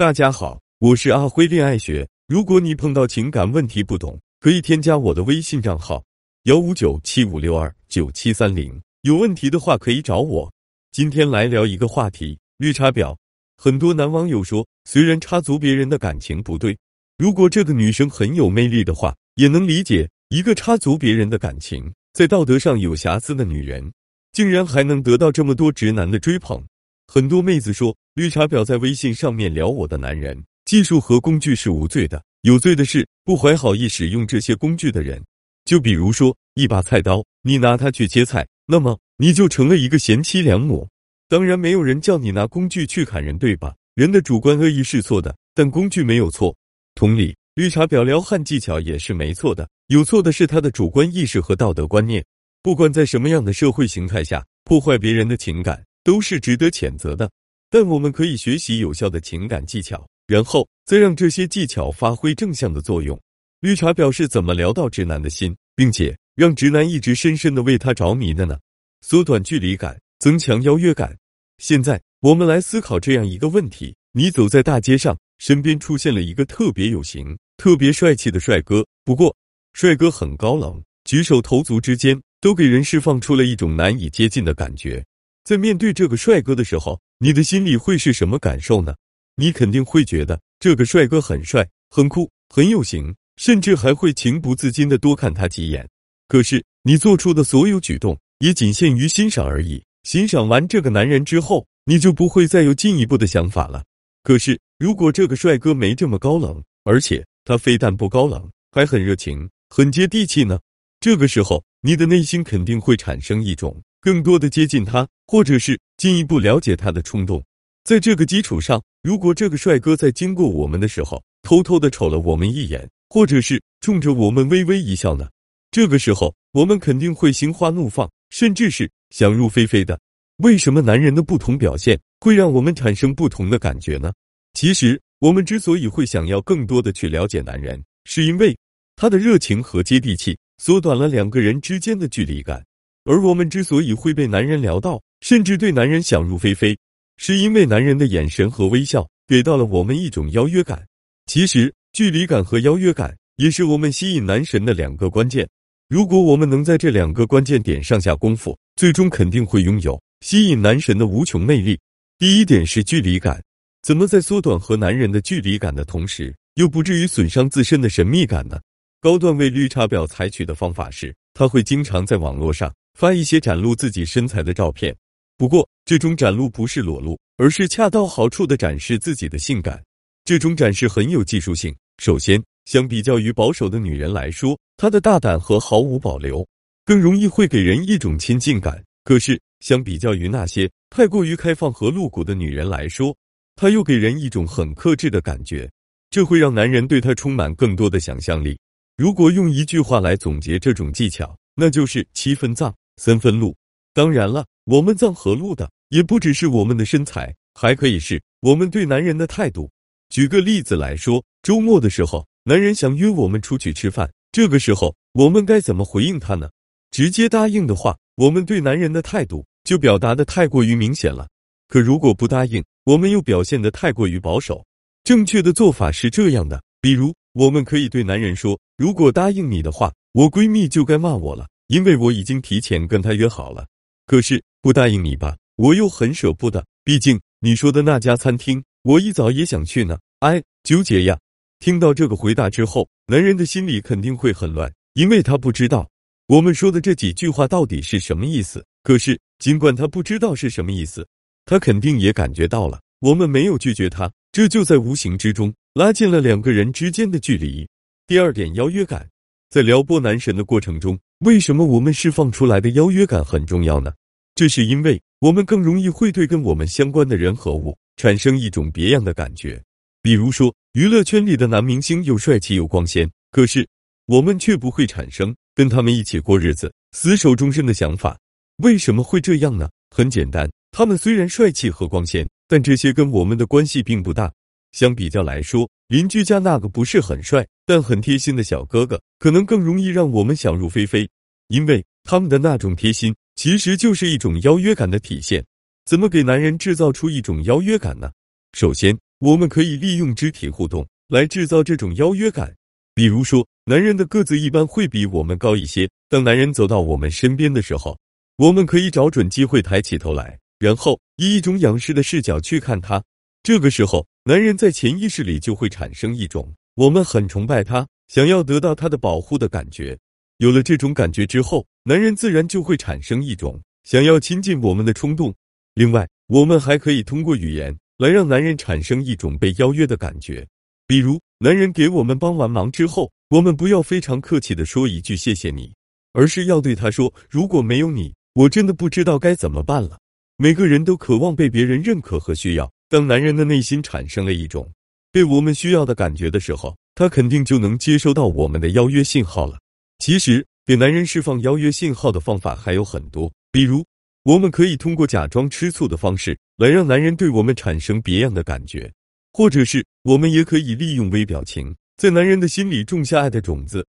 大家好，我是阿辉恋爱学。如果你碰到情感问题不懂，可以添加我的微信账号幺五九七五六二九七三零。有问题的话可以找我。今天来聊一个话题：绿茶婊。很多男网友说，虽然插足别人的感情不对，如果这个女生很有魅力的话，也能理解。一个插足别人的感情，在道德上有瑕疵的女人，竟然还能得到这么多直男的追捧。很多妹子说，绿茶婊在微信上面撩我的男人，技术和工具是无罪的，有罪的是不怀好意使用这些工具的人。就比如说，一把菜刀，你拿它去切菜，那么你就成了一个贤妻良母。当然，没有人叫你拿工具去砍人，对吧？人的主观恶意是错的，但工具没有错。同理，绿茶婊撩汉技巧也是没错的，有错的是他的主观意识和道德观念。不管在什么样的社会形态下，破坏别人的情感。都是值得谴责的，但我们可以学习有效的情感技巧，然后再让这些技巧发挥正向的作用。绿茶婊是怎么聊到直男的心，并且让直男一直深深的为他着迷的呢？缩短距离感，增强邀约感。现在我们来思考这样一个问题：你走在大街上，身边出现了一个特别有型、特别帅气的帅哥，不过帅哥很高冷，举手投足之间都给人释放出了一种难以接近的感觉。在面对这个帅哥的时候，你的心里会是什么感受呢？你肯定会觉得这个帅哥很帅、很酷、很有型，甚至还会情不自禁的多看他几眼。可是你做出的所有举动也仅限于欣赏而已。欣赏完这个男人之后，你就不会再有进一步的想法了。可是如果这个帅哥没这么高冷，而且他非但不高冷，还很热情、很接地气呢？这个时候，你的内心肯定会产生一种。更多的接近他，或者是进一步了解他的冲动，在这个基础上，如果这个帅哥在经过我们的时候，偷偷的瞅了我们一眼，或者是冲着我们微微一笑呢？这个时候，我们肯定会心花怒放，甚至是想入非非的。为什么男人的不同表现会让我们产生不同的感觉呢？其实，我们之所以会想要更多的去了解男人，是因为他的热情和接地气，缩短了两个人之间的距离感。而我们之所以会被男人聊到，甚至对男人想入非非，是因为男人的眼神和微笑给到了我们一种邀约感。其实，距离感和邀约感也是我们吸引男神的两个关键。如果我们能在这两个关键点上下功夫，最终肯定会拥有吸引男神的无穷魅力。第一点是距离感，怎么在缩短和男人的距离感的同时，又不至于损伤自身的神秘感呢？高段位绿茶婊采取的方法是，他会经常在网络上。发一些展露自己身材的照片，不过这种展露不是裸露，而是恰到好处的展示自己的性感。这种展示很有技术性。首先，相比较于保守的女人来说，她的大胆和毫无保留，更容易会给人一种亲近感。可是，相比较于那些太过于开放和露骨的女人来说，她又给人一种很克制的感觉，这会让男人对她充满更多的想象力。如果用一句话来总结这种技巧，那就是七分藏。三分路，当然了，我们藏和路的也不只是我们的身材，还可以是我们对男人的态度。举个例子来说，周末的时候，男人想约我们出去吃饭，这个时候我们该怎么回应他呢？直接答应的话，我们对男人的态度就表达的太过于明显了。可如果不答应，我们又表现的太过于保守。正确的做法是这样的，比如我们可以对男人说：“如果答应你的话，我闺蜜就该骂我了。”因为我已经提前跟他约好了，可是不答应你吧，我又很舍不得。毕竟你说的那家餐厅，我一早也想去呢。哎，纠结呀！听到这个回答之后，男人的心里肯定会很乱，因为他不知道我们说的这几句话到底是什么意思。可是尽管他不知道是什么意思，他肯定也感觉到了，我们没有拒绝他，这就在无形之中拉近了两个人之间的距离。第二点，邀约感，在撩拨男神的过程中。为什么我们释放出来的邀约感很重要呢？这是因为我们更容易会对跟我们相关的人和物产生一种别样的感觉。比如说，娱乐圈里的男明星又帅气又光鲜，可是我们却不会产生跟他们一起过日子、厮守终身的想法。为什么会这样呢？很简单，他们虽然帅气和光鲜，但这些跟我们的关系并不大。相比较来说，邻居家那个不是很帅但很贴心的小哥哥，可能更容易让我们想入非非，因为他们的那种贴心其实就是一种邀约感的体现。怎么给男人制造出一种邀约感呢？首先，我们可以利用肢体互动来制造这种邀约感。比如说，男人的个子一般会比我们高一些，当男人走到我们身边的时候，我们可以找准机会抬起头来，然后以一种仰视的视角去看他。这个时候，男人在潜意识里就会产生一种我们很崇拜他，想要得到他的保护的感觉。有了这种感觉之后，男人自然就会产生一种想要亲近我们的冲动。另外，我们还可以通过语言来让男人产生一种被邀约的感觉。比如，男人给我们帮完忙之后，我们不要非常客气的说一句谢谢你，而是要对他说：“如果没有你，我真的不知道该怎么办了。”每个人都渴望被别人认可和需要。当男人的内心产生了一种被我们需要的感觉的时候，他肯定就能接收到我们的邀约信号了。其实，给男人释放邀约信号的方法还有很多，比如，我们可以通过假装吃醋的方式来让男人对我们产生别样的感觉，或者是我们也可以利用微表情，在男人的心里种下爱的种子，